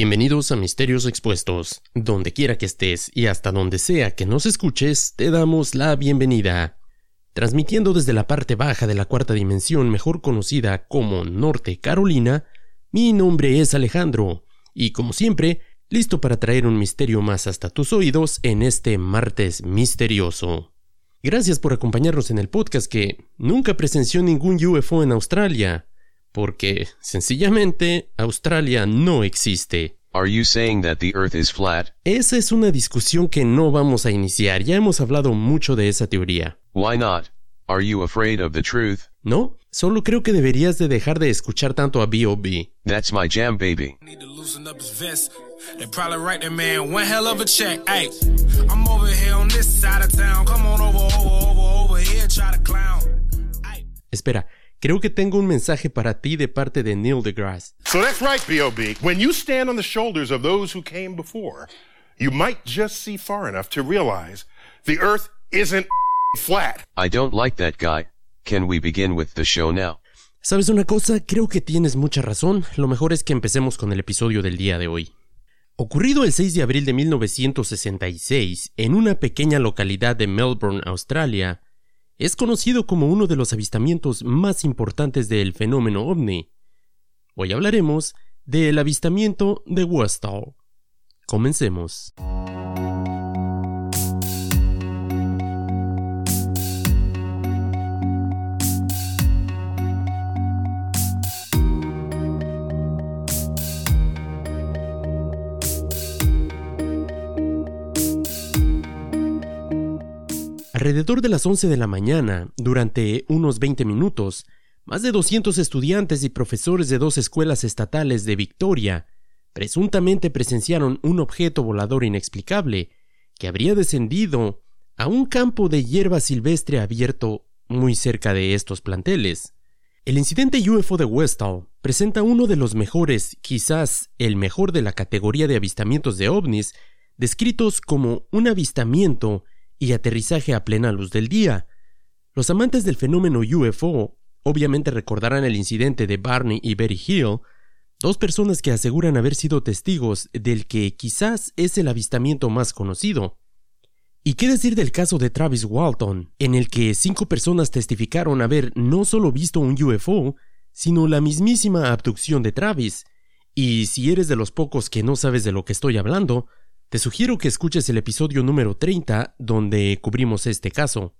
Bienvenidos a Misterios Expuestos. Donde quiera que estés y hasta donde sea que nos escuches, te damos la bienvenida. Transmitiendo desde la parte baja de la cuarta dimensión, mejor conocida como Norte Carolina, mi nombre es Alejandro, y como siempre, listo para traer un misterio más hasta tus oídos en este martes misterioso. Gracias por acompañarnos en el podcast que nunca presenció ningún UFO en Australia porque sencillamente Australia no existe. Are you saying that the earth is flat? Esa es una discusión que no vamos a iniciar, ya hemos hablado mucho de esa teoría. Why not? Are you afraid of the truth? No, solo creo que deberías de dejar de escuchar tanto a B.O.B. That's my jam, baby. Need to loosen up his vest. They probably write that man one hell of a check. Hey, I'm over here on this side of town. Come on over, over, over, over here, try to clown. Espera, creo que tengo un mensaje para ti de parte de Neil deGrasse. So that's right, B.O.B. When you stand on the shoulders of those who came before, you might just see far enough to realize the earth isn't flat. I don't like that guy. Can we begin with the show now? ¿Sabes una cosa? Creo que tienes mucha razón. Lo mejor es que empecemos con el episodio del día de hoy. Ocurrido el 6 de abril de 1966, en una pequeña localidad de Melbourne, Australia, es conocido como uno de los avistamientos más importantes del fenómeno ovni. Hoy hablaremos del avistamiento de Westall. Comencemos. Alrededor de las 11 de la mañana, durante unos 20 minutos, más de 200 estudiantes y profesores de dos escuelas estatales de Victoria presuntamente presenciaron un objeto volador inexplicable que habría descendido a un campo de hierba silvestre abierto muy cerca de estos planteles. El incidente UFO de Westall presenta uno de los mejores, quizás el mejor de la categoría de avistamientos de ovnis, descritos como un avistamiento y aterrizaje a plena luz del día. Los amantes del fenómeno UFO obviamente recordarán el incidente de Barney y Betty Hill, dos personas que aseguran haber sido testigos del que quizás es el avistamiento más conocido. ¿Y qué decir del caso de Travis Walton, en el que cinco personas testificaron haber no solo visto un UFO, sino la mismísima abducción de Travis? Y si eres de los pocos que no sabes de lo que estoy hablando, te sugiero que escuches el episodio número 30 donde cubrimos este caso.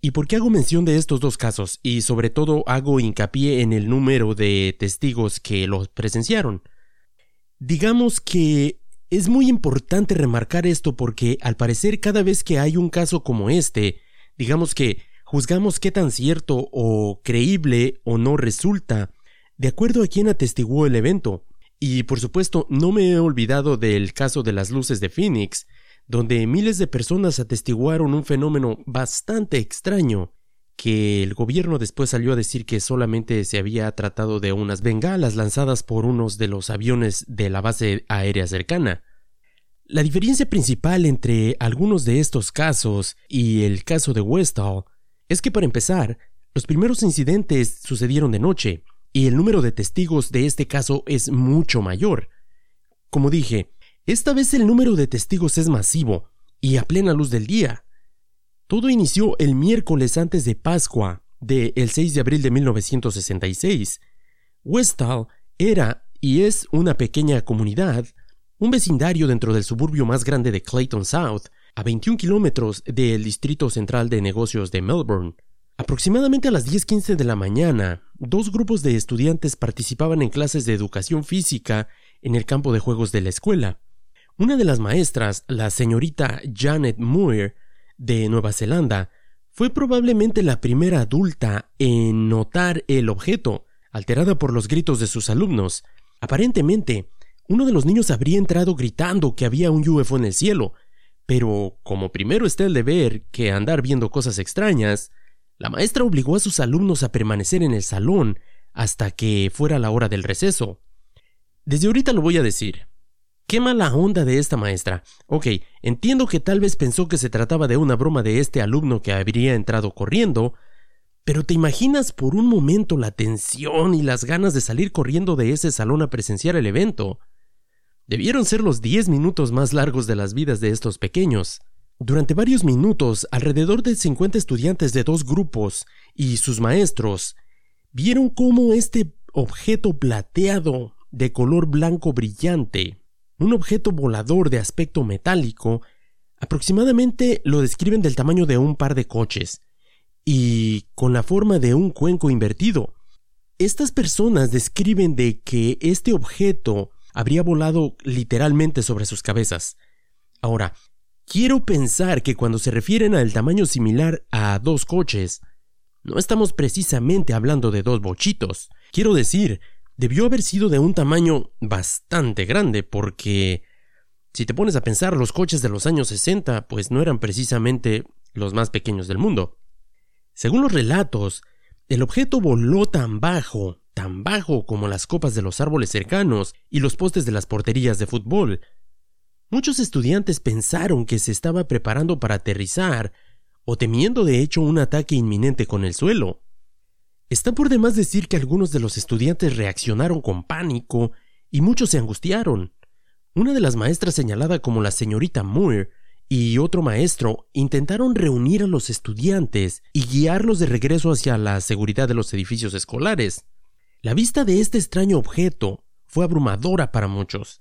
¿Y por qué hago mención de estos dos casos? Y sobre todo hago hincapié en el número de testigos que los presenciaron. Digamos que es muy importante remarcar esto porque al parecer cada vez que hay un caso como este, digamos que juzgamos qué tan cierto o creíble o no resulta, de acuerdo a quién atestiguó el evento. Y por supuesto, no me he olvidado del caso de las luces de Phoenix, donde miles de personas atestiguaron un fenómeno bastante extraño, que el gobierno después salió a decir que solamente se había tratado de unas bengalas lanzadas por unos de los aviones de la base aérea cercana. La diferencia principal entre algunos de estos casos y el caso de Westall es que para empezar, los primeros incidentes sucedieron de noche, y el número de testigos de este caso es mucho mayor. Como dije, esta vez el número de testigos es masivo y a plena luz del día. Todo inició el miércoles antes de Pascua, de el 6 de abril de 1966. Westall era y es una pequeña comunidad, un vecindario dentro del suburbio más grande de Clayton South, a 21 kilómetros del distrito central de negocios de Melbourne. Aproximadamente a las 10:15 de la mañana, dos grupos de estudiantes participaban en clases de educación física en el campo de juegos de la escuela. Una de las maestras, la señorita Janet Moore, de Nueva Zelanda, fue probablemente la primera adulta en notar el objeto, alterada por los gritos de sus alumnos. Aparentemente, uno de los niños habría entrado gritando que había un UFO en el cielo, pero como primero está el deber que andar viendo cosas extrañas, la maestra obligó a sus alumnos a permanecer en el salón hasta que fuera la hora del receso. Desde ahorita lo voy a decir. Qué mala onda de esta maestra. Ok, entiendo que tal vez pensó que se trataba de una broma de este alumno que habría entrado corriendo, pero ¿te imaginas por un momento la tensión y las ganas de salir corriendo de ese salón a presenciar el evento? Debieron ser los 10 minutos más largos de las vidas de estos pequeños. Durante varios minutos, alrededor de 50 estudiantes de dos grupos y sus maestros vieron cómo este objeto plateado de color blanco brillante, un objeto volador de aspecto metálico, aproximadamente lo describen del tamaño de un par de coches y con la forma de un cuenco invertido. Estas personas describen de que este objeto habría volado literalmente sobre sus cabezas. Ahora, quiero pensar que cuando se refieren al tamaño similar a dos coches, no estamos precisamente hablando de dos bochitos. Quiero decir, debió haber sido de un tamaño bastante grande porque si te pones a pensar, los coches de los años 60 pues no eran precisamente los más pequeños del mundo. Según los relatos, el objeto voló tan bajo tan bajo como las copas de los árboles cercanos y los postes de las porterías de fútbol. Muchos estudiantes pensaron que se estaba preparando para aterrizar, o temiendo de hecho un ataque inminente con el suelo. Está por demás decir que algunos de los estudiantes reaccionaron con pánico y muchos se angustiaron. Una de las maestras señalada como la señorita Moore y otro maestro intentaron reunir a los estudiantes y guiarlos de regreso hacia la seguridad de los edificios escolares. La vista de este extraño objeto fue abrumadora para muchos.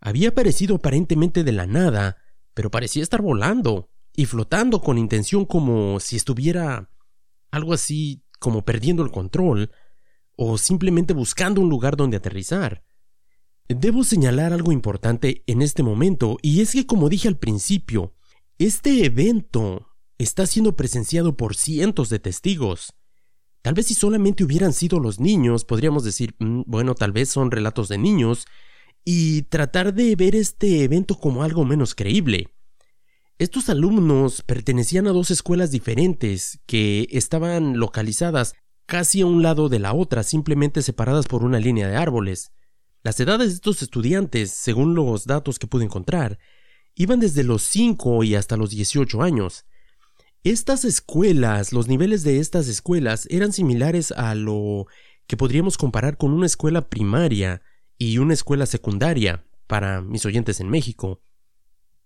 Había aparecido aparentemente de la nada, pero parecía estar volando y flotando con intención como si estuviera algo así como perdiendo el control o simplemente buscando un lugar donde aterrizar. Debo señalar algo importante en este momento y es que como dije al principio, este evento está siendo presenciado por cientos de testigos. Tal vez si solamente hubieran sido los niños, podríamos decir, mm, bueno, tal vez son relatos de niños, y tratar de ver este evento como algo menos creíble. Estos alumnos pertenecían a dos escuelas diferentes que estaban localizadas casi a un lado de la otra, simplemente separadas por una línea de árboles. Las edades de estos estudiantes, según los datos que pude encontrar, iban desde los 5 y hasta los 18 años. Estas escuelas, los niveles de estas escuelas eran similares a lo que podríamos comparar con una escuela primaria y una escuela secundaria para mis oyentes en México.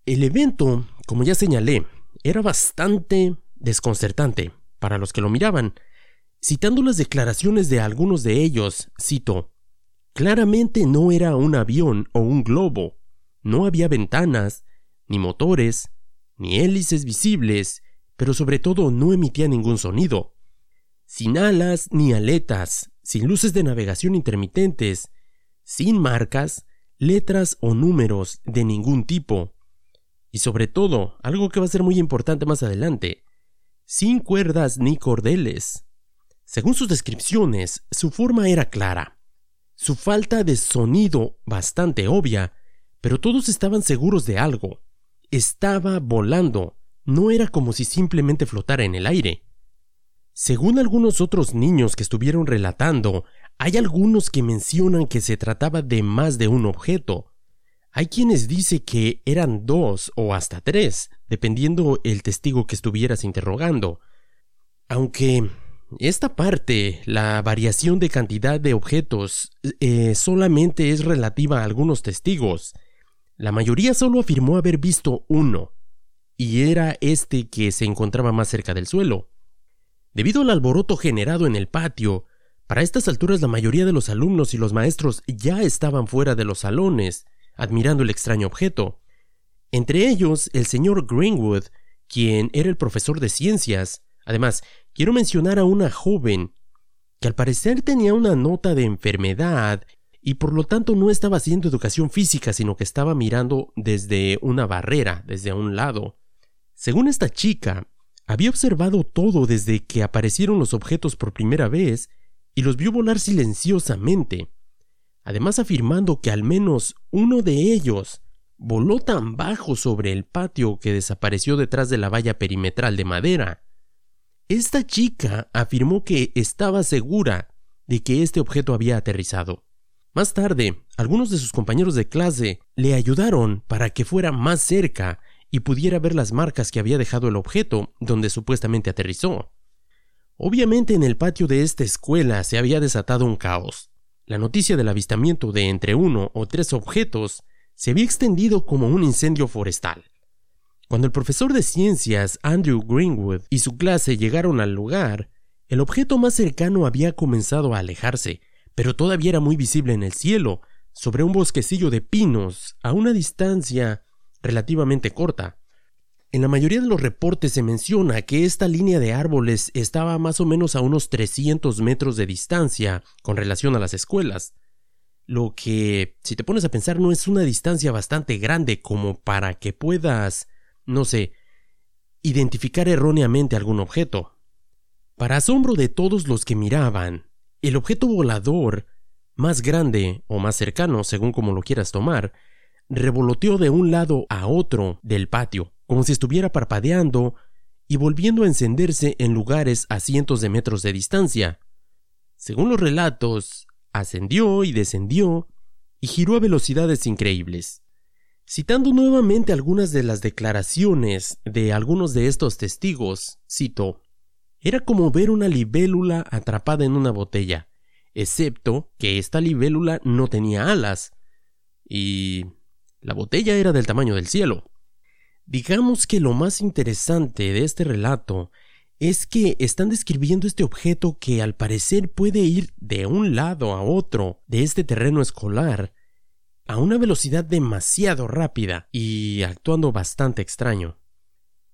El evento, como ya señalé, era bastante desconcertante para los que lo miraban. Citando las declaraciones de algunos de ellos, cito, Claramente no era un avión o un globo. No había ventanas, ni motores, ni hélices visibles, pero sobre todo no emitía ningún sonido. Sin alas ni aletas, sin luces de navegación intermitentes, sin marcas, letras o números de ningún tipo. Y sobre todo, algo que va a ser muy importante más adelante, sin cuerdas ni cordeles. Según sus descripciones, su forma era clara, su falta de sonido bastante obvia, pero todos estaban seguros de algo. Estaba volando, no era como si simplemente flotara en el aire. Según algunos otros niños que estuvieron relatando, hay algunos que mencionan que se trataba de más de un objeto. Hay quienes dicen que eran dos o hasta tres, dependiendo el testigo que estuvieras interrogando. Aunque esta parte, la variación de cantidad de objetos, eh, solamente es relativa a algunos testigos. La mayoría solo afirmó haber visto uno, y era este que se encontraba más cerca del suelo. Debido al alboroto generado en el patio, para estas alturas la mayoría de los alumnos y los maestros ya estaban fuera de los salones, admirando el extraño objeto. Entre ellos, el señor Greenwood, quien era el profesor de ciencias. Además, quiero mencionar a una joven que al parecer tenía una nota de enfermedad y por lo tanto no estaba haciendo educación física, sino que estaba mirando desde una barrera, desde un lado. Según esta chica, había observado todo desde que aparecieron los objetos por primera vez y los vio volar silenciosamente, además afirmando que al menos uno de ellos voló tan bajo sobre el patio que desapareció detrás de la valla perimetral de madera. Esta chica afirmó que estaba segura de que este objeto había aterrizado. Más tarde, algunos de sus compañeros de clase le ayudaron para que fuera más cerca y pudiera ver las marcas que había dejado el objeto donde supuestamente aterrizó. Obviamente en el patio de esta escuela se había desatado un caos. La noticia del avistamiento de entre uno o tres objetos se había extendido como un incendio forestal. Cuando el profesor de ciencias Andrew Greenwood y su clase llegaron al lugar, el objeto más cercano había comenzado a alejarse, pero todavía era muy visible en el cielo, sobre un bosquecillo de pinos, a una distancia relativamente corta. En la mayoría de los reportes se menciona que esta línea de árboles estaba más o menos a unos 300 metros de distancia con relación a las escuelas, lo que, si te pones a pensar, no es una distancia bastante grande como para que puedas no sé, identificar erróneamente algún objeto. Para asombro de todos los que miraban, el objeto volador, más grande o más cercano, según como lo quieras tomar, revoloteó de un lado a otro del patio, como si estuviera parpadeando y volviendo a encenderse en lugares a cientos de metros de distancia. Según los relatos, ascendió y descendió y giró a velocidades increíbles. Citando nuevamente algunas de las declaraciones de algunos de estos testigos, cito, era como ver una libélula atrapada en una botella, excepto que esta libélula no tenía alas, y la botella era del tamaño del cielo. Digamos que lo más interesante de este relato es que están describiendo este objeto que al parecer puede ir de un lado a otro de este terreno escolar a una velocidad demasiado rápida y actuando bastante extraño.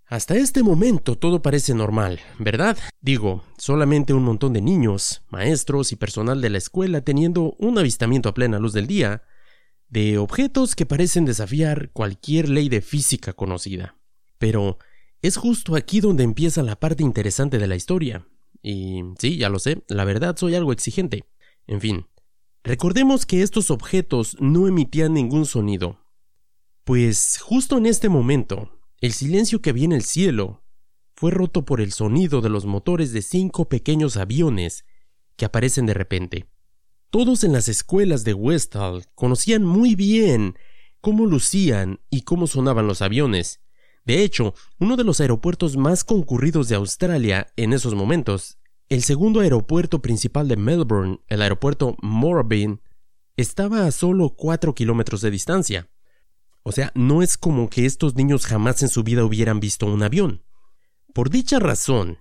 Hasta este momento todo parece normal, ¿verdad? Digo, solamente un montón de niños, maestros y personal de la escuela teniendo un avistamiento a plena luz del día de objetos que parecen desafiar cualquier ley de física conocida. Pero es justo aquí donde empieza la parte interesante de la historia. Y sí, ya lo sé, la verdad soy algo exigente. En fin, Recordemos que estos objetos no emitían ningún sonido, pues justo en este momento, el silencio que había en el cielo fue roto por el sonido de los motores de cinco pequeños aviones que aparecen de repente. Todos en las escuelas de Westall conocían muy bien cómo lucían y cómo sonaban los aviones. De hecho, uno de los aeropuertos más concurridos de Australia en esos momentos el segundo aeropuerto principal de Melbourne, el aeropuerto Moorabbin, estaba a solo 4 kilómetros de distancia. O sea, no es como que estos niños jamás en su vida hubieran visto un avión. Por dicha razón,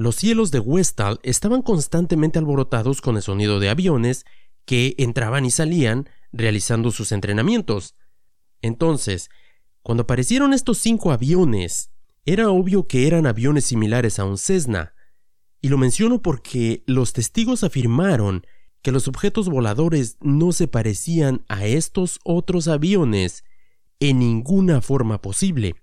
los cielos de Westall estaban constantemente alborotados con el sonido de aviones que entraban y salían realizando sus entrenamientos. Entonces, cuando aparecieron estos cinco aviones, era obvio que eran aviones similares a un Cessna, y lo menciono porque los testigos afirmaron que los objetos voladores no se parecían a estos otros aviones en ninguna forma posible.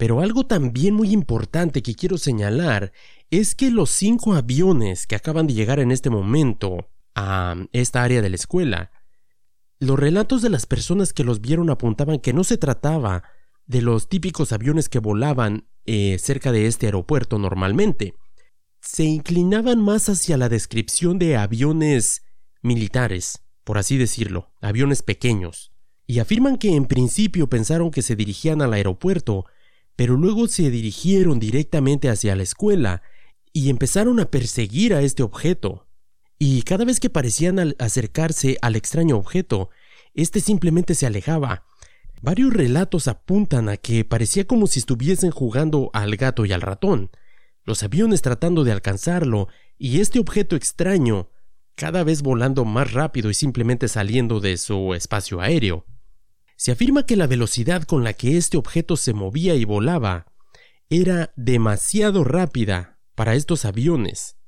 Pero algo también muy importante que quiero señalar es que los cinco aviones que acaban de llegar en este momento a esta área de la escuela, los relatos de las personas que los vieron apuntaban que no se trataba de los típicos aviones que volaban eh, cerca de este aeropuerto normalmente, se inclinaban más hacia la descripción de aviones militares, por así decirlo, aviones pequeños, y afirman que en principio pensaron que se dirigían al aeropuerto, pero luego se dirigieron directamente hacia la escuela y empezaron a perseguir a este objeto. Y cada vez que parecían acercarse al extraño objeto, éste simplemente se alejaba. Varios relatos apuntan a que parecía como si estuviesen jugando al gato y al ratón, los aviones tratando de alcanzarlo y este objeto extraño cada vez volando más rápido y simplemente saliendo de su espacio aéreo. Se afirma que la velocidad con la que este objeto se movía y volaba era demasiado rápida para estos aviones.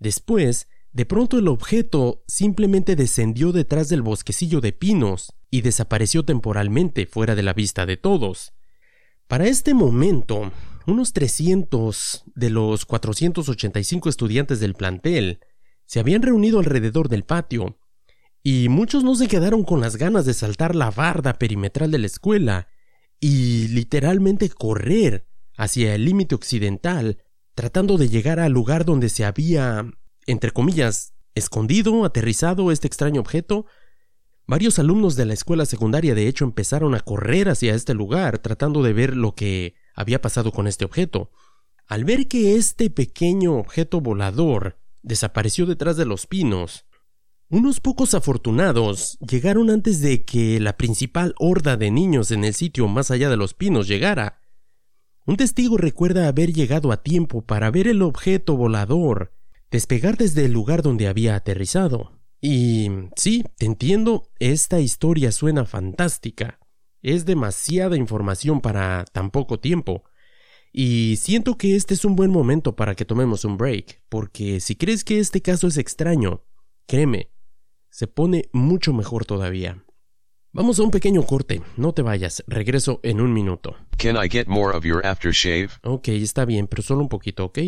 Después, de pronto el objeto simplemente descendió detrás del bosquecillo de pinos y desapareció temporalmente fuera de la vista de todos. Para este momento, unos 300 de los 485 estudiantes del plantel se habían reunido alrededor del patio, y muchos no se quedaron con las ganas de saltar la barda perimetral de la escuela y literalmente correr hacia el límite occidental, tratando de llegar al lugar donde se había, entre comillas, escondido, aterrizado este extraño objeto. Varios alumnos de la escuela secundaria de hecho empezaron a correr hacia este lugar, tratando de ver lo que había pasado con este objeto. Al ver que este pequeño objeto volador desapareció detrás de los pinos, Unos pocos afortunados llegaron antes de que la principal horda de niños en el sitio más allá de los pinos llegara. Un testigo recuerda haber llegado a tiempo para ver el objeto volador despegar desde el lugar donde había aterrizado. Y sí, te entiendo, esta historia suena fantástica. Es demasiada información para tan poco tiempo. Y siento que este es un buen momento para que tomemos un break, porque si crees que este caso es extraño, créeme, se pone mucho mejor todavía. Vamos a un pequeño corte, no te vayas, regreso en un minuto. Can I get more of your aftershave? Ok, está bien, pero solo un poquito, ¿ok?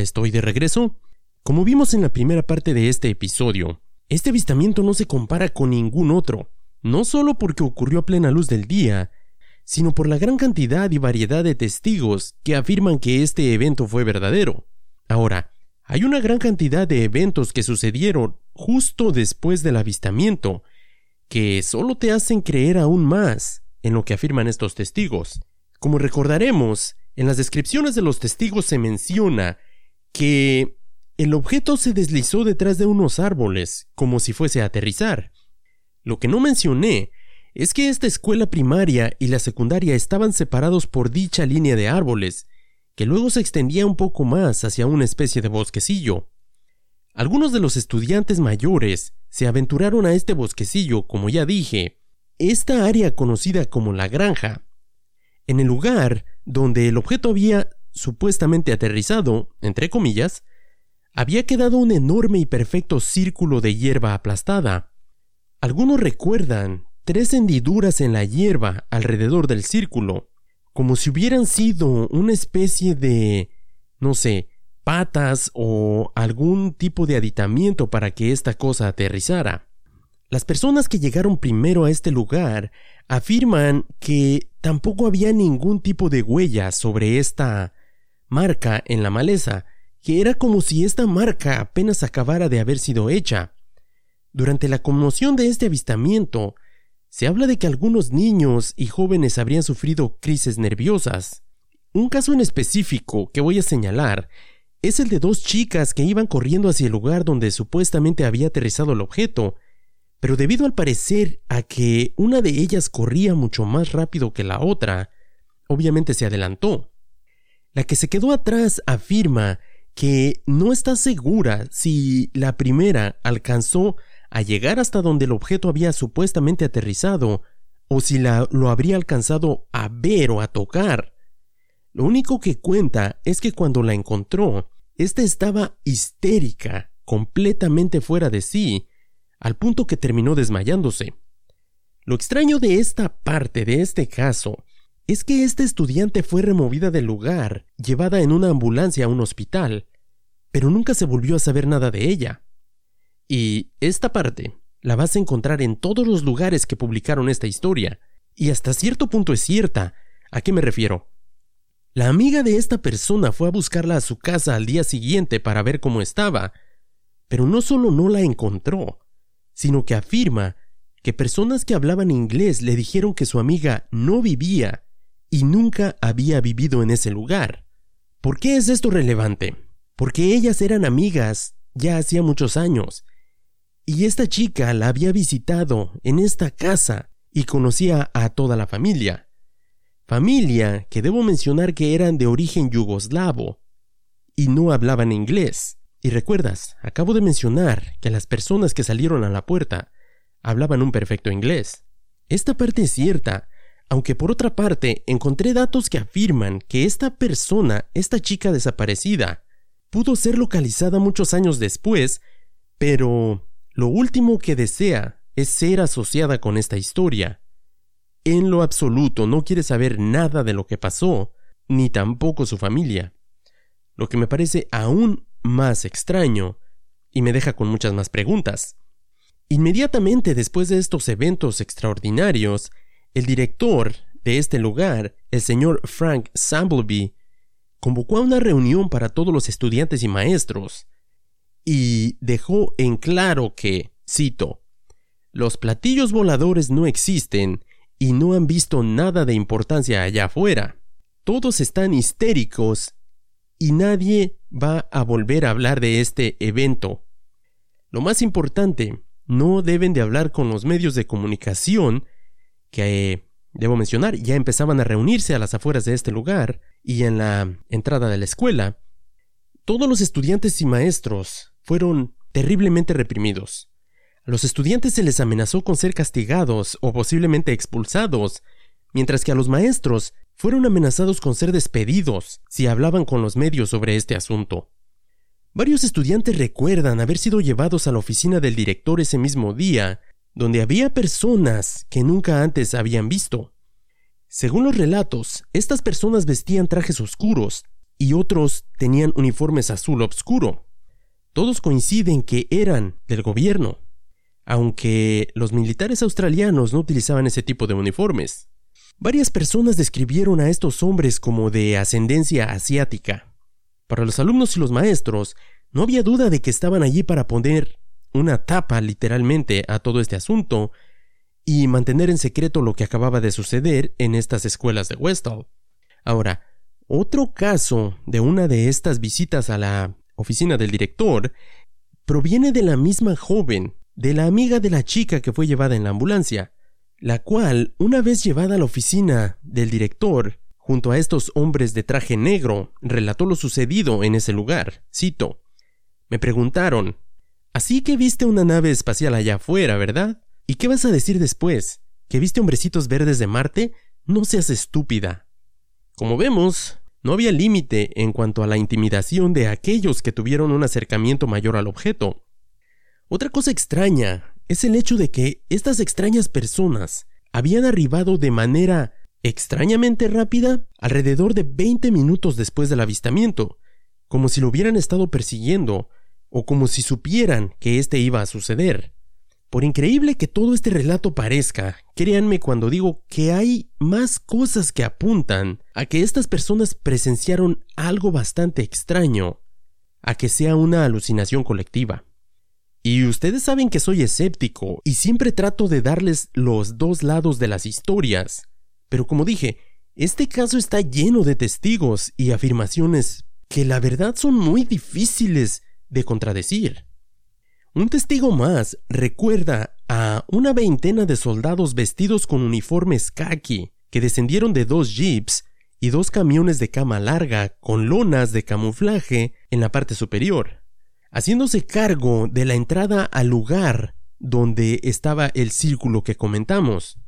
Estoy de regreso. Como vimos en la primera parte de este episodio, este avistamiento no se compara con ningún otro, no solo porque ocurrió a plena luz del día, sino por la gran cantidad y variedad de testigos que afirman que este evento fue verdadero. Ahora, hay una gran cantidad de eventos que sucedieron justo después del avistamiento, que solo te hacen creer aún más en lo que afirman estos testigos. Como recordaremos, en las descripciones de los testigos se menciona que el objeto se deslizó detrás de unos árboles, como si fuese a aterrizar. Lo que no mencioné es que esta escuela primaria y la secundaria estaban separados por dicha línea de árboles, que luego se extendía un poco más hacia una especie de bosquecillo. Algunos de los estudiantes mayores se aventuraron a este bosquecillo, como ya dije, esta área conocida como la granja. En el lugar donde el objeto había supuestamente aterrizado, entre comillas, había quedado un enorme y perfecto círculo de hierba aplastada. Algunos recuerdan tres hendiduras en la hierba alrededor del círculo, como si hubieran sido una especie de, no sé, patas o algún tipo de aditamiento para que esta cosa aterrizara. Las personas que llegaron primero a este lugar afirman que tampoco había ningún tipo de huella sobre esta marca en la maleza, que era como si esta marca apenas acabara de haber sido hecha. Durante la conmoción de este avistamiento, se habla de que algunos niños y jóvenes habrían sufrido crisis nerviosas. Un caso en específico que voy a señalar es el de dos chicas que iban corriendo hacia el lugar donde supuestamente había aterrizado el objeto pero debido al parecer a que una de ellas corría mucho más rápido que la otra, obviamente se adelantó. La que se quedó atrás afirma que no está segura si la primera alcanzó a llegar hasta donde el objeto había supuestamente aterrizado o si la, lo habría alcanzado a ver o a tocar. Lo único que cuenta es que cuando la encontró, ésta estaba histérica, completamente fuera de sí, al punto que terminó desmayándose. Lo extraño de esta parte de este caso es que esta estudiante fue removida del lugar, llevada en una ambulancia a un hospital, pero nunca se volvió a saber nada de ella. Y esta parte la vas a encontrar en todos los lugares que publicaron esta historia, y hasta cierto punto es cierta. ¿A qué me refiero? La amiga de esta persona fue a buscarla a su casa al día siguiente para ver cómo estaba, pero no solo no la encontró, sino que afirma que personas que hablaban inglés le dijeron que su amiga no vivía y nunca había vivido en ese lugar. ¿Por qué es esto relevante? Porque ellas eran amigas ya hacía muchos años, y esta chica la había visitado en esta casa y conocía a toda la familia. Familia que debo mencionar que eran de origen yugoslavo y no hablaban inglés. Y recuerdas, acabo de mencionar que las personas que salieron a la puerta hablaban un perfecto inglés. Esta parte es cierta, aunque por otra parte encontré datos que afirman que esta persona, esta chica desaparecida, pudo ser localizada muchos años después, pero lo último que desea es ser asociada con esta historia. En lo absoluto no quiere saber nada de lo que pasó, ni tampoco su familia. Lo que me parece aún más extraño, y me deja con muchas más preguntas. Inmediatamente después de estos eventos extraordinarios, el director de este lugar, el señor Frank Sambleby, convocó a una reunión para todos los estudiantes y maestros y dejó en claro que, cito, los platillos voladores no existen y no han visto nada de importancia allá afuera. Todos están histéricos y nadie va a volver a hablar de este evento. Lo más importante, no deben de hablar con los medios de comunicación que, debo mencionar, ya empezaban a reunirse a las afueras de este lugar y en la entrada de la escuela. Todos los estudiantes y maestros fueron terriblemente reprimidos. A los estudiantes se les amenazó con ser castigados o posiblemente expulsados, mientras que a los maestros fueron amenazados con ser despedidos si hablaban con los medios sobre este asunto. Varios estudiantes recuerdan haber sido llevados a la oficina del director ese mismo día, donde había personas que nunca antes habían visto. Según los relatos, estas personas vestían trajes oscuros y otros tenían uniformes azul oscuro. Todos coinciden que eran del gobierno, aunque los militares australianos no utilizaban ese tipo de uniformes. Varias personas describieron a estos hombres como de ascendencia asiática. Para los alumnos y los maestros, no había duda de que estaban allí para poner una tapa literalmente a todo este asunto y mantener en secreto lo que acababa de suceder en estas escuelas de Westall. Ahora, otro caso de una de estas visitas a la oficina del director proviene de la misma joven, de la amiga de la chica que fue llevada en la ambulancia la cual, una vez llevada a la oficina del director, junto a estos hombres de traje negro, relató lo sucedido en ese lugar. Cito. Me preguntaron, Así que viste una nave espacial allá afuera, ¿verdad? ¿Y qué vas a decir después? ¿Que viste hombrecitos verdes de Marte? No seas estúpida. Como vemos, no había límite en cuanto a la intimidación de aquellos que tuvieron un acercamiento mayor al objeto. Otra cosa extraña es el hecho de que estas extrañas personas habían arribado de manera extrañamente rápida alrededor de 20 minutos después del avistamiento, como si lo hubieran estado persiguiendo o como si supieran que este iba a suceder. Por increíble que todo este relato parezca, créanme cuando digo que hay más cosas que apuntan a que estas personas presenciaron algo bastante extraño, a que sea una alucinación colectiva. Y ustedes saben que soy escéptico y siempre trato de darles los dos lados de las historias. Pero como dije, este caso está lleno de testigos y afirmaciones que la verdad son muy difíciles de contradecir. Un testigo más recuerda a una veintena de soldados vestidos con uniformes khaki que descendieron de dos jeeps y dos camiones de cama larga con lonas de camuflaje en la parte superior haciéndose cargo de la entrada al lugar donde estaba el círculo que comentamos.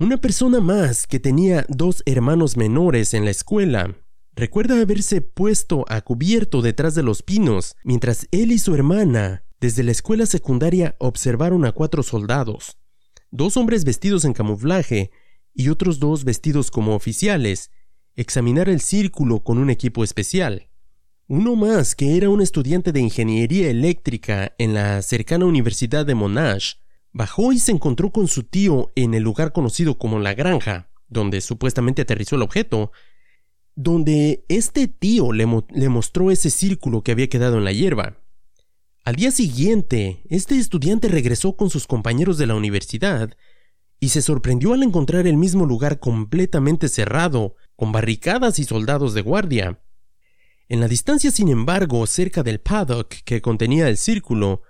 Una persona más que tenía dos hermanos menores en la escuela recuerda haberse puesto a cubierto detrás de los pinos mientras él y su hermana desde la escuela secundaria observaron a cuatro soldados, dos hombres vestidos en camuflaje y otros dos vestidos como oficiales, examinar el círculo con un equipo especial. Uno más, que era un estudiante de ingeniería eléctrica en la cercana Universidad de Monash, bajó y se encontró con su tío en el lugar conocido como la granja, donde supuestamente aterrizó el objeto, donde este tío le, mostró ese círculo que había quedado en la hierba. Al día siguiente, este estudiante regresó con sus compañeros de la universidad y se sorprendió al encontrar el mismo lugar completamente cerrado, con barricadas y soldados de guardia. En la distancia, sin embargo, cerca del paddock que contenía el círculo,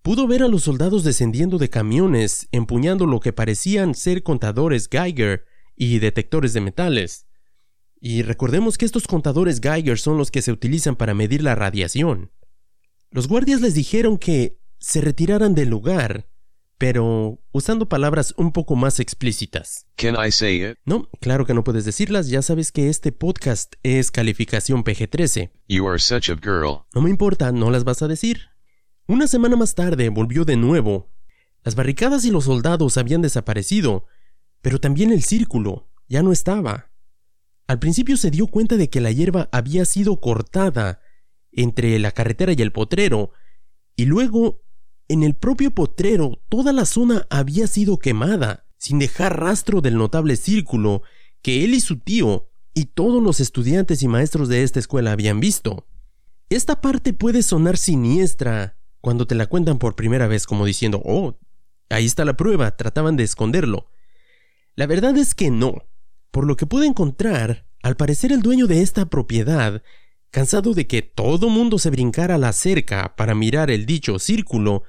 pudo ver a los soldados descendiendo de camiones, empuñando lo que parecían ser contadores Geiger y detectores de metales. Y recordemos que estos contadores Geiger son los que se utilizan para medir la radiación. Los guardias les dijeron que se retiraran del lugar, pero usando palabras un poco más explícitas. Can I say it? No, claro que no puedes decirlas, ya sabes que este podcast es calificación PG-13. You are such a girl. No me importa, no las vas a decir. Una semana más tarde volvió de nuevo. Las barricadas y los soldados habían desaparecido, pero también el círculo ya no estaba. Al principio se dio cuenta de que la hierba había sido cortada entre la carretera y el potrero, y luego en el propio potrero toda la zona había sido quemada, sin dejar rastro del notable círculo que él y su tío y todos los estudiantes y maestros de esta escuela habían visto. Esta parte puede sonar siniestra cuando te la cuentan por primera vez como diciendo, oh, ahí está la prueba, trataban de esconderlo. La verdad es que no. Por lo que pude encontrar, al parecer el dueño de esta propiedad, cansado de que todo mundo se brincara a la cerca para mirar el dicho círculo,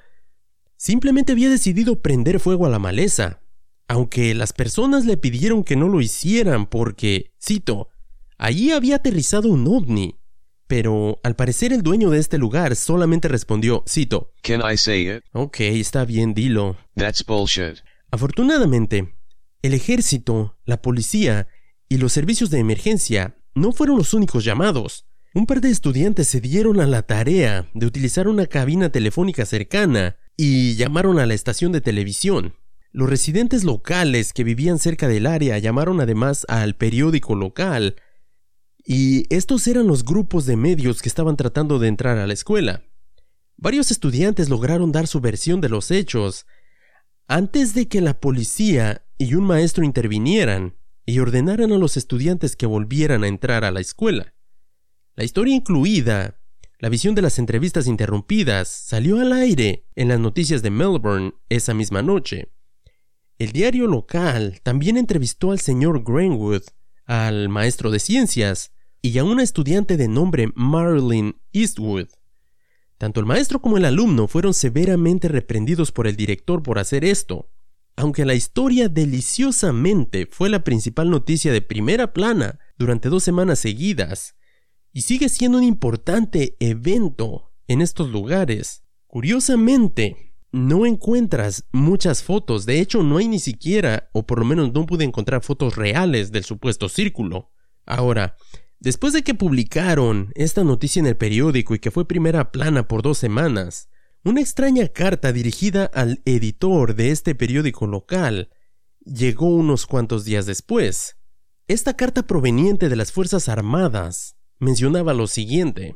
simplemente había decidido prender fuego a la maleza, aunque las personas le pidieron que no lo hicieran porque, cito, allí había aterrizado un ovni. Pero al parecer el dueño de este lugar solamente respondió, cito, Can I say it? Ok, está bien, dilo. That's bullshit. Afortunadamente, el ejército, la policía y los servicios de emergencia no fueron los únicos llamados. Un par de estudiantes se dieron a la tarea de utilizar una cabina telefónica cercana y llamaron a la estación de televisión. Los residentes locales que vivían cerca del área llamaron además al periódico local y estos eran los grupos de medios que estaban tratando de entrar a la escuela. Varios estudiantes lograron dar su versión de los hechos antes de que la policía y un maestro intervinieran y ordenaran a los estudiantes que volvieran a entrar a la escuela. La historia incluida, la visión de las entrevistas interrumpidas, salió al aire en las noticias de Melbourne esa misma noche. El diario local también entrevistó al señor Greenwood, al maestro de ciencias, y a una estudiante de nombre Marilyn Eastwood. Tanto el maestro como el alumno fueron severamente reprendidos por el director por hacer esto, aunque la historia deliciosamente fue la principal noticia de primera plana durante dos semanas seguidas, y sigue siendo un importante evento en estos lugares. Curiosamente, no encuentras muchas fotos, de hecho no hay ni siquiera, o por lo menos no pude encontrar fotos reales del supuesto círculo. Ahora, Después de que publicaron esta noticia en el periódico y que fue primera plana por dos semanas, una extraña carta dirigida al editor de este periódico local llegó unos cuantos días después. Esta carta proveniente de las Fuerzas Armadas mencionaba lo siguiente.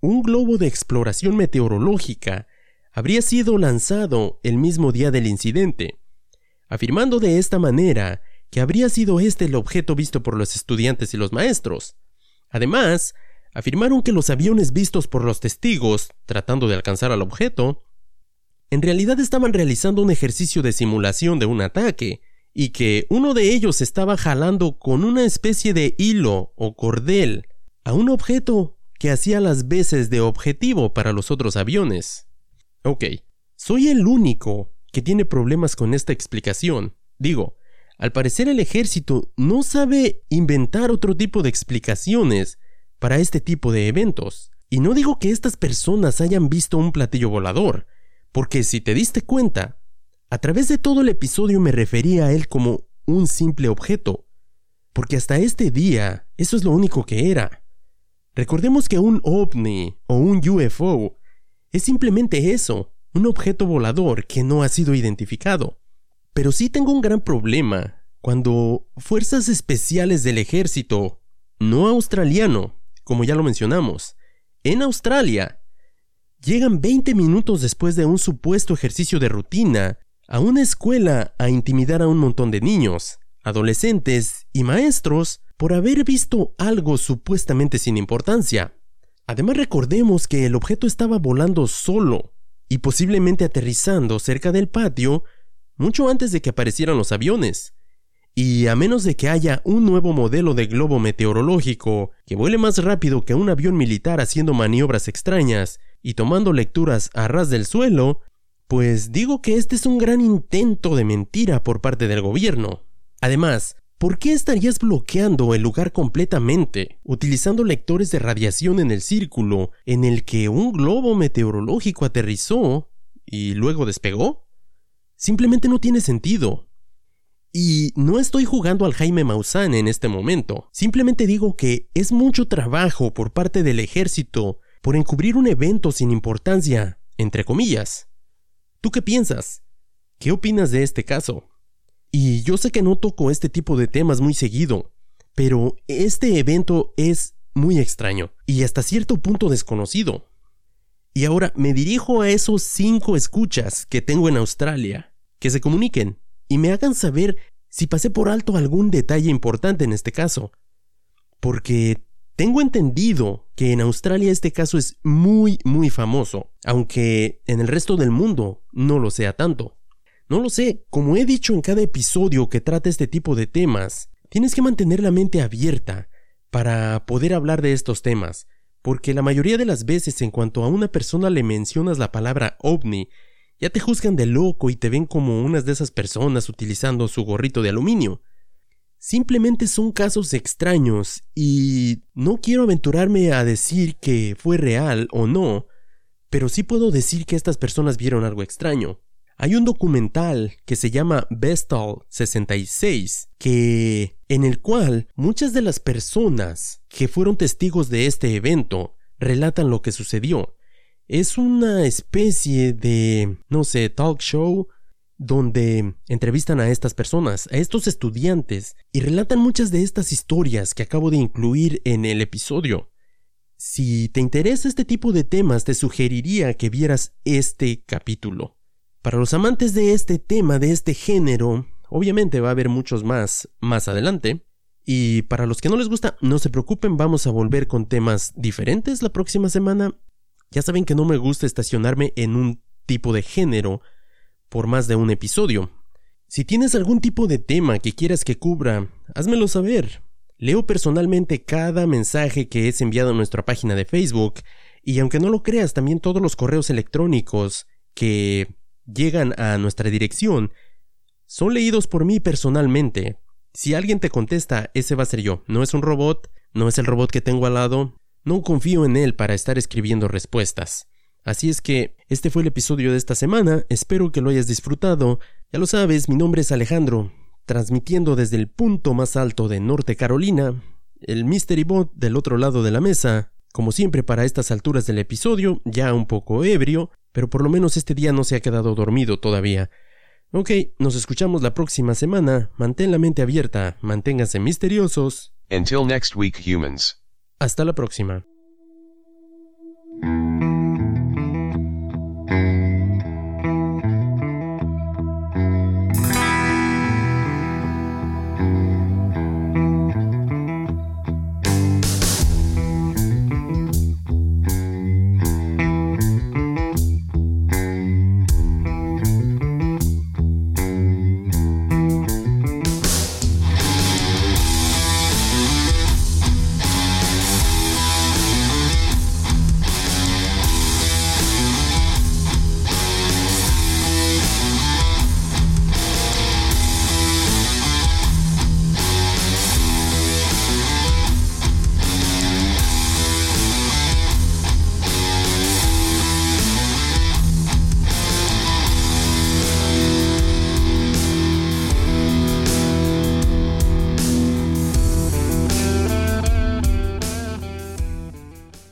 Un globo de exploración meteorológica habría sido lanzado el mismo día del incidente, afirmando de esta manera que habría sido este el objeto visto por los estudiantes y los maestros. Además, afirmaron que los aviones vistos por los testigos, tratando de alcanzar al objeto, en realidad estaban realizando un ejercicio de simulación de un ataque, y que uno de ellos estaba jalando con una especie de hilo o cordel a un objeto que hacía las veces de objetivo para los otros aviones. Ok, soy el único que tiene problemas con esta explicación. Digo, al parecer el ejército no sabe inventar otro tipo de explicaciones para este tipo de eventos. Y no digo que estas personas hayan visto un platillo volador, porque si te diste cuenta, a través de todo el episodio me refería a él como un simple objeto, porque hasta este día eso es lo único que era. Recordemos que un ovni o un UFO es simplemente eso, un objeto volador que no ha sido identificado. Pero sí tengo un gran problema cuando fuerzas especiales del ejército, no australiano, como ya lo mencionamos, en Australia, llegan 20 minutos después de un supuesto ejercicio de rutina a una escuela a intimidar a un montón de niños, adolescentes y maestros por haber visto algo supuestamente sin importancia. Además recordemos que el objeto estaba volando solo y posiblemente aterrizando cerca del patio mucho antes de que aparecieran los aviones. Y a menos de que haya un nuevo modelo de globo meteorológico que vuele más rápido que un avión militar haciendo maniobras extrañas y tomando lecturas a ras del suelo, pues digo que este es un gran intento de mentira por parte del gobierno. Además, ¿por qué estarías bloqueando el lugar completamente, utilizando lectores de radiación en el círculo en el que un globo meteorológico aterrizó y luego despegó? Simplemente no tiene sentido. Y no estoy jugando al Jaime Maussan en este momento, simplemente digo que es mucho trabajo por parte del ejército por encubrir un evento sin importancia, entre comillas. ¿Tú qué piensas? ¿Qué opinas de este caso? Y yo sé que no toco este tipo de temas muy seguido, pero este evento es muy extraño y hasta cierto punto desconocido. Y ahora me dirijo a esos cinco escuchas que tengo en Australia, que se comuniquen y me hagan saber si pasé por alto algún detalle importante en este caso. Porque tengo entendido que en Australia este caso es muy, muy famoso, aunque en el resto del mundo no lo sea tanto. No lo sé, como he dicho en cada episodio que trata este tipo de temas, tienes que mantener la mente abierta para poder hablar de estos temas, porque la mayoría de las veces en cuanto a una persona le mencionas la palabra ovni, ya te juzgan de loco y te ven como unas de esas personas utilizando su gorrito de aluminio. Simplemente son casos extraños y no quiero aventurarme a decir que fue real o no, pero sí puedo decir que estas personas vieron algo extraño. Hay un documental que se llama Vestal 66, que en el cual muchas de las personas que fueron testigos de este evento relatan lo que sucedió. Es una especie de, no sé, talk show donde entrevistan a estas personas, a estos estudiantes, y relatan muchas de estas historias que acabo de incluir en el episodio. Si te interesa este tipo de temas, te sugeriría que vieras este capítulo. Para los amantes de este tema, de este género, obviamente va a haber muchos más más adelante. Y para los que no les gusta, no se preocupen, vamos a volver con temas diferentes la próxima semana ya saben que no me gusta estacionarme en un tipo de género por más de un episodio. Si tienes algún tipo de tema que quieras que cubra, házmelo saber. Leo personalmente cada mensaje que es enviado a nuestra página de Facebook y aunque no lo creas, también todos los correos electrónicos que llegan a nuestra dirección son leídos por mí personalmente. Si alguien te contesta, ese va a ser yo. No es un robot, no es el robot que tengo al lado, no confío en él para estar escribiendo respuestas. Así es que este fue el episodio de esta semana, espero que lo hayas disfrutado. Ya lo sabes, mi nombre es Alejandro, transmitiendo desde el punto más alto de Norte Carolina, el Mystery Bot del otro lado de la mesa, como siempre para estas alturas del episodio, ya un poco ebrio, pero por lo menos este día no se ha quedado dormido todavía. Ok, nos escuchamos la próxima semana, mantén la mente abierta, manténganse misteriosos. Until next week, humans. Hasta la próxima.